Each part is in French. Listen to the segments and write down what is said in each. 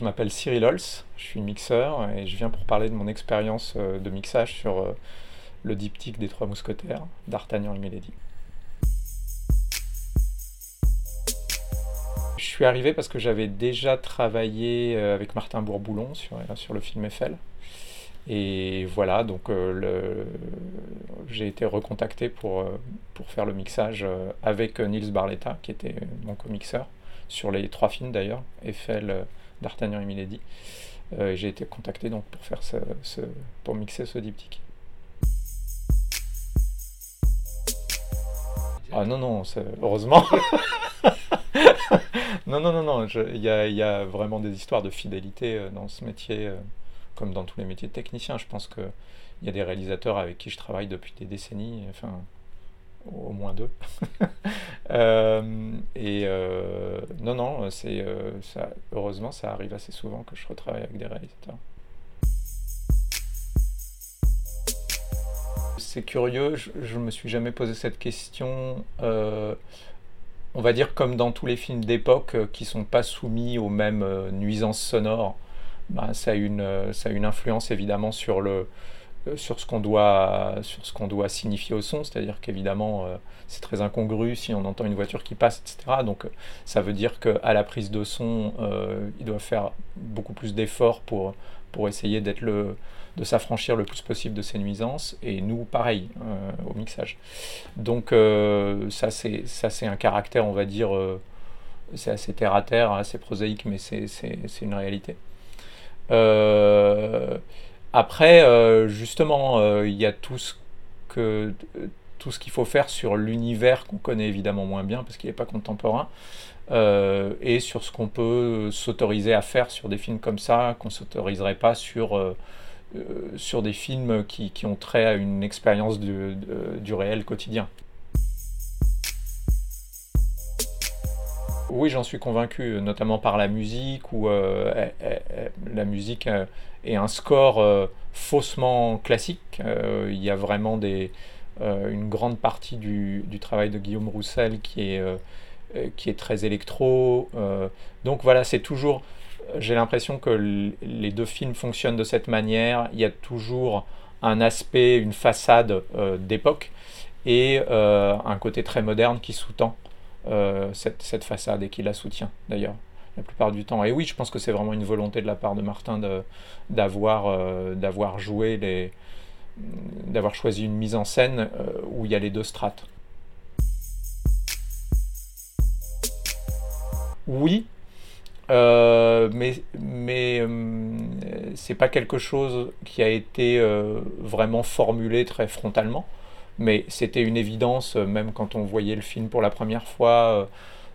je m'appelle Cyril Holz, je suis mixeur et je viens pour parler de mon expérience de mixage sur le diptyque des Trois Mousquetaires d'Artagnan et Milady. Je suis arrivé parce que j'avais déjà travaillé avec Martin Bourboulon sur, le film Eiffel. Et voilà, donc j'ai été recontacté pour, pour faire le mixage avec Nils Barletta, qui était mon comixeur sur les trois films d'ailleurs, Eiffel, euh, D'Artagnan et Milady. Euh, j'ai été contacté donc pour faire ce, pour mixer ce diptyque. Ah non, non, heureusement. non, non, non, non, il y, a vraiment des histoires de fidélité euh, dans ce métier, comme dans tous les métiers de technicien. Je pense qu'il y a des réalisateurs avec qui je travaille depuis des décennies. Enfin, au moins deux. Euh, et euh, non, non, c'est euh, ça. Heureusement, ça arrive assez souvent que je retravaille avec des réalisateurs. C'est curieux, je, ne me suis jamais posé cette question. on va dire comme dans tous les films d'époque qui sont pas soumis aux mêmes nuisances sonores, bah, ça, a une, ça a une influence évidemment sur le, sur ce qu'on doit, sur doit signifier au son, c'est-à-dire qu'évidemment euh, c'est très incongru si on entend une voiture qui passe, etc. Donc euh, ça veut dire qu'à la prise de son, il doit faire beaucoup plus d'efforts pour, essayer d'être le, de s'affranchir le plus possible de ces nuisances, et nous pareil au mixage. Donc ça c'est ça c'est un caractère, on va dire, c'est assez terre à terre, assez prosaïque, mais c'est une réalité. Euh, après, euh, justement, euh, il y a tout ce que tout ce qu'il faut faire sur l'univers qu'on connaît évidemment moins bien parce qu'il n'est pas contemporain, euh, et sur ce qu'on peut s'autoriser à faire sur des films comme ça, qu'on s'autoriserait pas sur, sur des films qui, qui, ont trait à une expérience du, du réel quotidien. Oui, j'en suis convaincu, notamment par la musique, où la musique et un score euh, faussement classique. Euh, il y a vraiment des, euh, une grande partie du, du, travail de Guillaume Roussel qui est, qui est très électro. donc voilà, c'est toujours j'ai l'impression que les deux films fonctionnent de cette manière. Il y a toujours un aspect, une façade d'époque et un côté très moderne qui sous-tend cette, cette, façade et qui la soutient d'ailleurs la plupart du temps. Et oui, je pense que c'est vraiment une volonté de la part de Martin d'avoir euh, d'avoir joué les d'avoir choisi une mise en scène euh, où il y a les deux strates. Oui, euh, mais mais c'est pas quelque chose qui a été vraiment formulé très frontalement, mais c'était une évidence même quand on voyait le film pour la première fois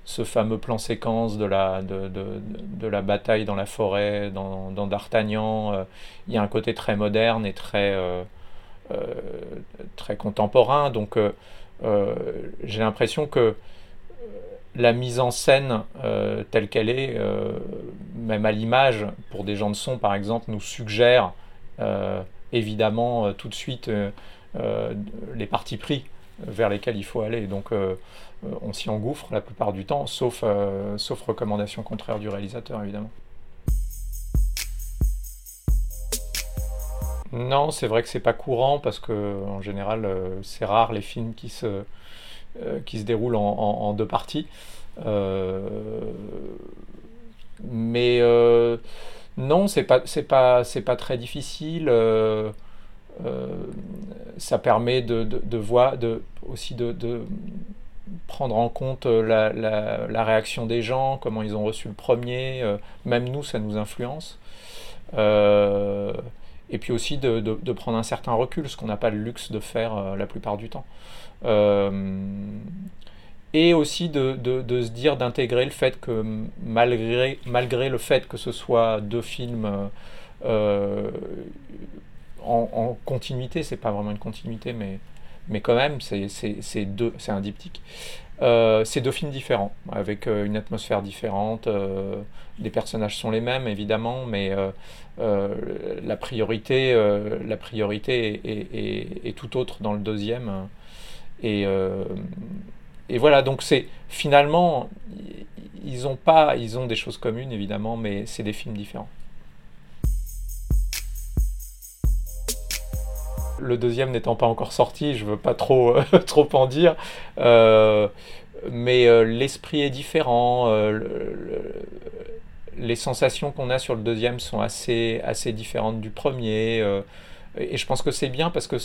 ce fameux plan séquence de la, de, de, la bataille dans la forêt, dans, dans D'Artagnan, euh, il y a un côté très moderne et très, euh, euh, très contemporain. Donc j'ai l'impression que la mise en scène telle qu'elle est, même à l'image, pour des gens de son par exemple, nous suggère évidemment tout de suite les partis pris vers lesquels il faut aller. Donc euh, on s'y engouffre la plupart du temps, sauf, euh, sauf recommandation contraire du réalisateur évidemment. Non, c'est vrai que c'est pas courant parce que en général euh, c'est rare les films qui se, déroulent en, deux parties. mais non, c'est pas pas c'est pas très difficile. Ça permet de, de, voir de, aussi de, prendre en compte euh, la, réaction des gens, comment ils ont reçu le premier, euh, même nous, ça nous influence. Euh, et puis aussi de, prendre un certain recul, ce qu'on n'a pas le luxe de faire la plupart du temps. et aussi de, se dire d'intégrer le fait que malgré, malgré le fait que ce soit deux films en, en, continuité, c'est pas vraiment une continuité, mais mais quand même, c'est un diptyque. Euh, c'est deux films différents, avec euh, une atmosphère différente. Euh, les personnages sont les mêmes, évidemment, mais la priorité, la priorité est, est, tout autre dans le deuxième. Et, et voilà, donc c'est finalement, ils ont pas, ils ont des choses communes évidemment, mais c'est des films différents. Le deuxième n'étant pas encore sorti, je veux pas trop, trop en dire, euh, mais euh, l'esprit est différent. Euh, les sensations qu'on a sur le deuxième sont assez, assez différentes du premier. et je pense que c'est bien parce que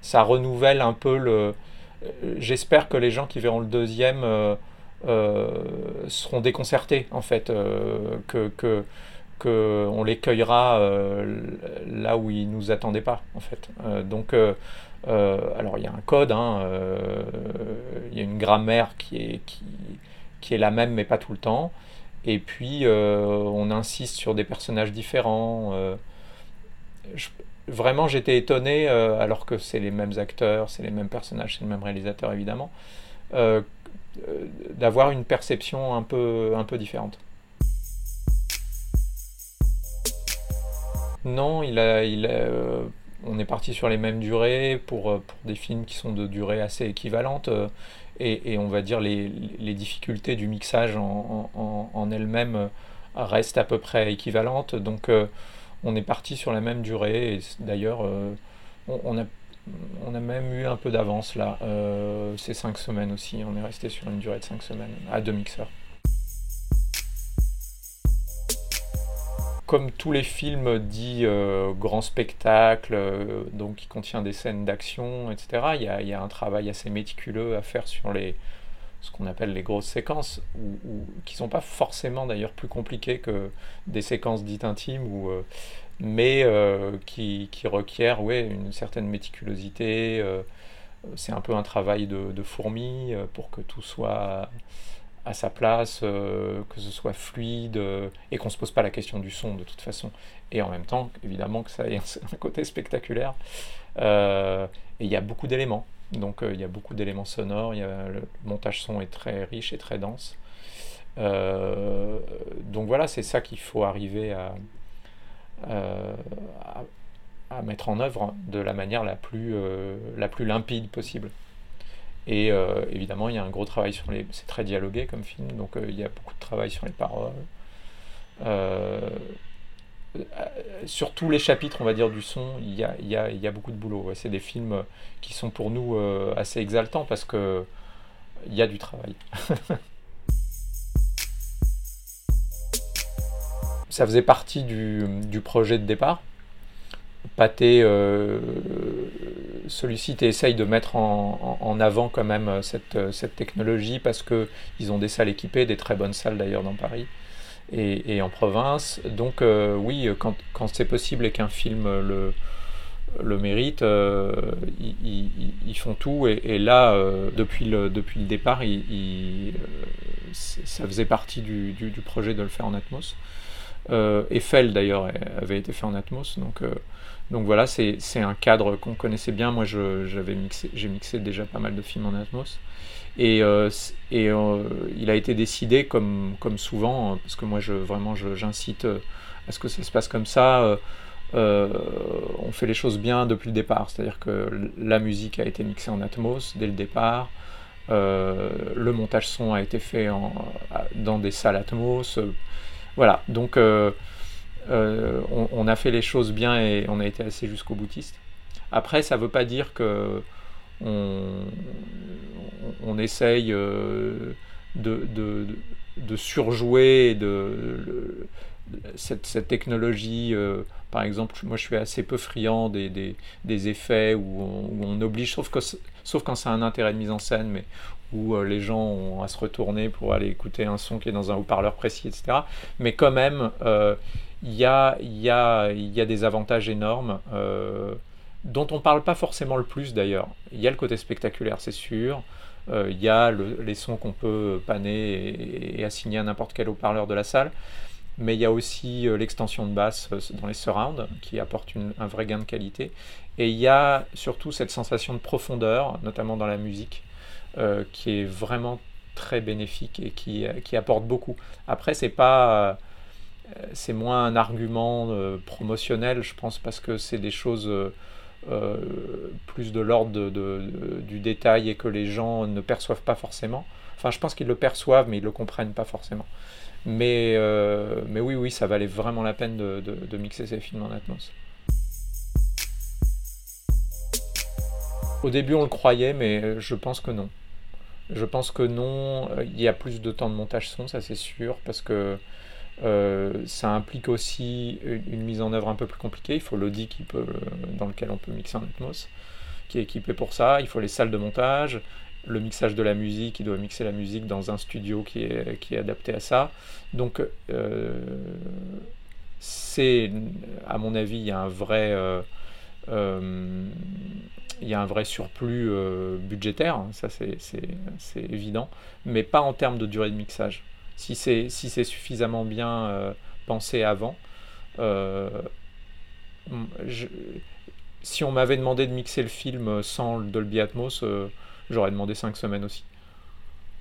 ça renouvelle un peu le. J'espère que les gens qui verront le deuxième seront déconcertés en fait, que qu'on les cueillera euh, là où ils nous attendaient pas en fait. Euh, donc euh, alors il y a un code, hein, il y a une grammaire qui est, qui, est la même mais pas tout le temps. Et puis on insiste sur des personnages différents. vraiment j'étais étonné, alors que c'est les mêmes acteurs, c'est les mêmes personnages, c'est le même réalisateur évidemment, d'avoir une perception un peu, un peu différente. Non, euh, on est parti sur les mêmes durées pour, euh, pour, des films qui sont de durée assez équivalente. Euh, et, on va dire les, difficultés du mixage en, elles-mêmes restent à peu près équivalentes. Donc on est parti sur la même durée. Et d'ailleurs, on, a, on a même eu un peu d'avance là. ces cinq semaines aussi. On est resté sur une durée de cinq semaines à deux mixeurs. Comme tous les films dits euh, grand spectacle, euh, donc qui contient des scènes d'action, etc., il y, a, un travail assez méticuleux à faire sur les, ce qu'on appelle les grosses séquences, qui ne sont pas forcément d'ailleurs plus compliquées que des séquences dites intimes, euh, mais qui, qui, requièrent une certaine méticulosité. c'est un peu un travail de, de fourmi pour que tout soit à sa place, euh, que ce soit fluide euh, et qu'on ne se pose pas la question du son de toute façon. Et en même temps, évidemment, que ça ait un, côté spectaculaire. Euh, et il y a beaucoup d'éléments. Donc il y a beaucoup d'éléments sonores. Y a, le montage son est très riche et très dense. donc voilà, c'est ça qu'il faut arriver à, à, à, mettre en œuvre de la manière la plus, la plus limpide possible. Et euh, évidemment, il y a un gros travail sur les. C'est très dialogué comme film, donc euh, il y a beaucoup de travail sur les paroles. Euh, sur tous les chapitres, on va dire, du son, il y a, il y a, il y a beaucoup de boulot. C'est des films qui sont pour nous assez exaltants parce que il y a du travail. Ça faisait partie du, du projet de départ. Pâté sollicite et essaye de mettre en, avant quand même euh, cette, euh, cette technologie parce qu'ils ont des salles équipées, des très bonnes salles d'ailleurs dans Paris et, en province. Donc euh, oui, quand, c'est possible et qu'un film le, mérite, ils, font tout. Et, là, depuis, le, départ, ça faisait partie du, du, du, projet de le faire en Atmos. Eiffel d'ailleurs avait été fait en Atmos, donc donc voilà, c'est un cadre qu'on connaissait bien. Moi, j'ai mixé, mixé déjà pas mal de films en Atmos. Et, euh, et euh, il a été décidé, comme, comme souvent, hein, parce que moi, je, vraiment, j'incite euh, à ce que ça se passe comme ça. on fait les choses bien depuis le départ. C'est-à-dire que la musique a été mixée en Atmos dès le départ. le montage son a été fait en, dans des salles Atmos. voilà, donc euh, on, a fait les choses bien et on a été assez jusqu'au boutiste. Après, ça ne veut pas dire que on, essaye euh, de, surjouer cette, technologie. Euh, par exemple, moi je suis assez peu friand des, effets où on, oblige, sauf, que, sauf quand c'est un intérêt de mise en scène, mais où les gens ont à se retourner pour aller écouter un son qui est dans un haut-parleur précis, etc. Mais quand même, il y a, y, a, y a, des avantages énormes euh, dont on ne parle pas forcément le plus d'ailleurs. Il y a le côté spectaculaire, c'est sûr. Euh, il y a les sons qu'on peut panner et, assigner à n'importe quel haut-parleur de la salle. Mais il y a aussi euh, l'extension de basse dans les surrounds qui apporte un vrai gain de qualité. Et il y a surtout cette sensation de profondeur, notamment dans la musique, qui est vraiment très bénéfique et qui, qui apporte beaucoup. Après, c'est pas c'est moins un argument euh, promotionnel, je pense, parce que c'est des choses euh, plus de l'ordre du détail et que les gens ne perçoivent pas forcément. Enfin, je pense qu'ils le perçoivent, mais ils ne le comprennent pas forcément. Mais, mais oui, oui, ça valait vraiment la peine de, de mixer ces films en Atmos. Au début, on le croyait, mais je pense que non. Je pense que non. Il y a plus de temps de montage son, ça c'est sûr, parce que euh, ça implique aussi une, mise en œuvre un peu plus compliquée. Il faut l'audi qui peut, dans lequel on peut mixer en Atmos, qui est équipé pour ça. Il faut les salles de montage, le mixage de la musique. Il doit mixer la musique dans un studio qui est, qui est adapté à ça. Donc, euh, c'est, à mon avis, il y a un vrai. Euh, il y a un vrai surplus budgétaire, ça c'est évident, mais pas en termes de durée de mixage si c'est si suffisamment bien euh, pensé avant. Euh, si on m'avait demandé de mixer le film sans le Dolby Atmos, euh, j'aurais demandé 5 semaines aussi.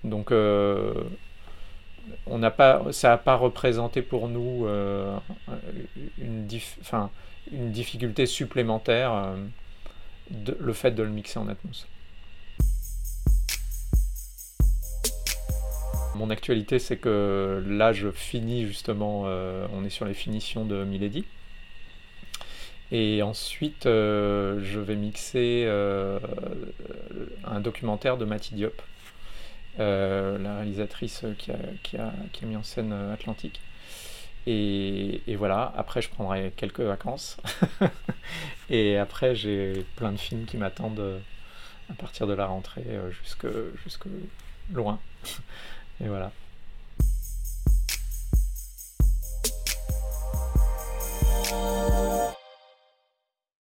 Donc on n'a pas, ça n'a pas représenté pour nous une, difficulté supplémentaire le fait de le mixer en Atmos. Mon actualité, c'est que là, je finis justement, euh, on est sur les finitions de Milady. Et ensuite, euh, je vais mixer euh, un documentaire de Matty Diop, la réalisatrice qui a, qui, a, qui a, mis en scène Atlantique. Et, et, voilà, après, je prendrai quelques vacances. et après, j'ai plein de films qui m'attendent à partir de la rentrée jusque, jusque loin. Et voilà.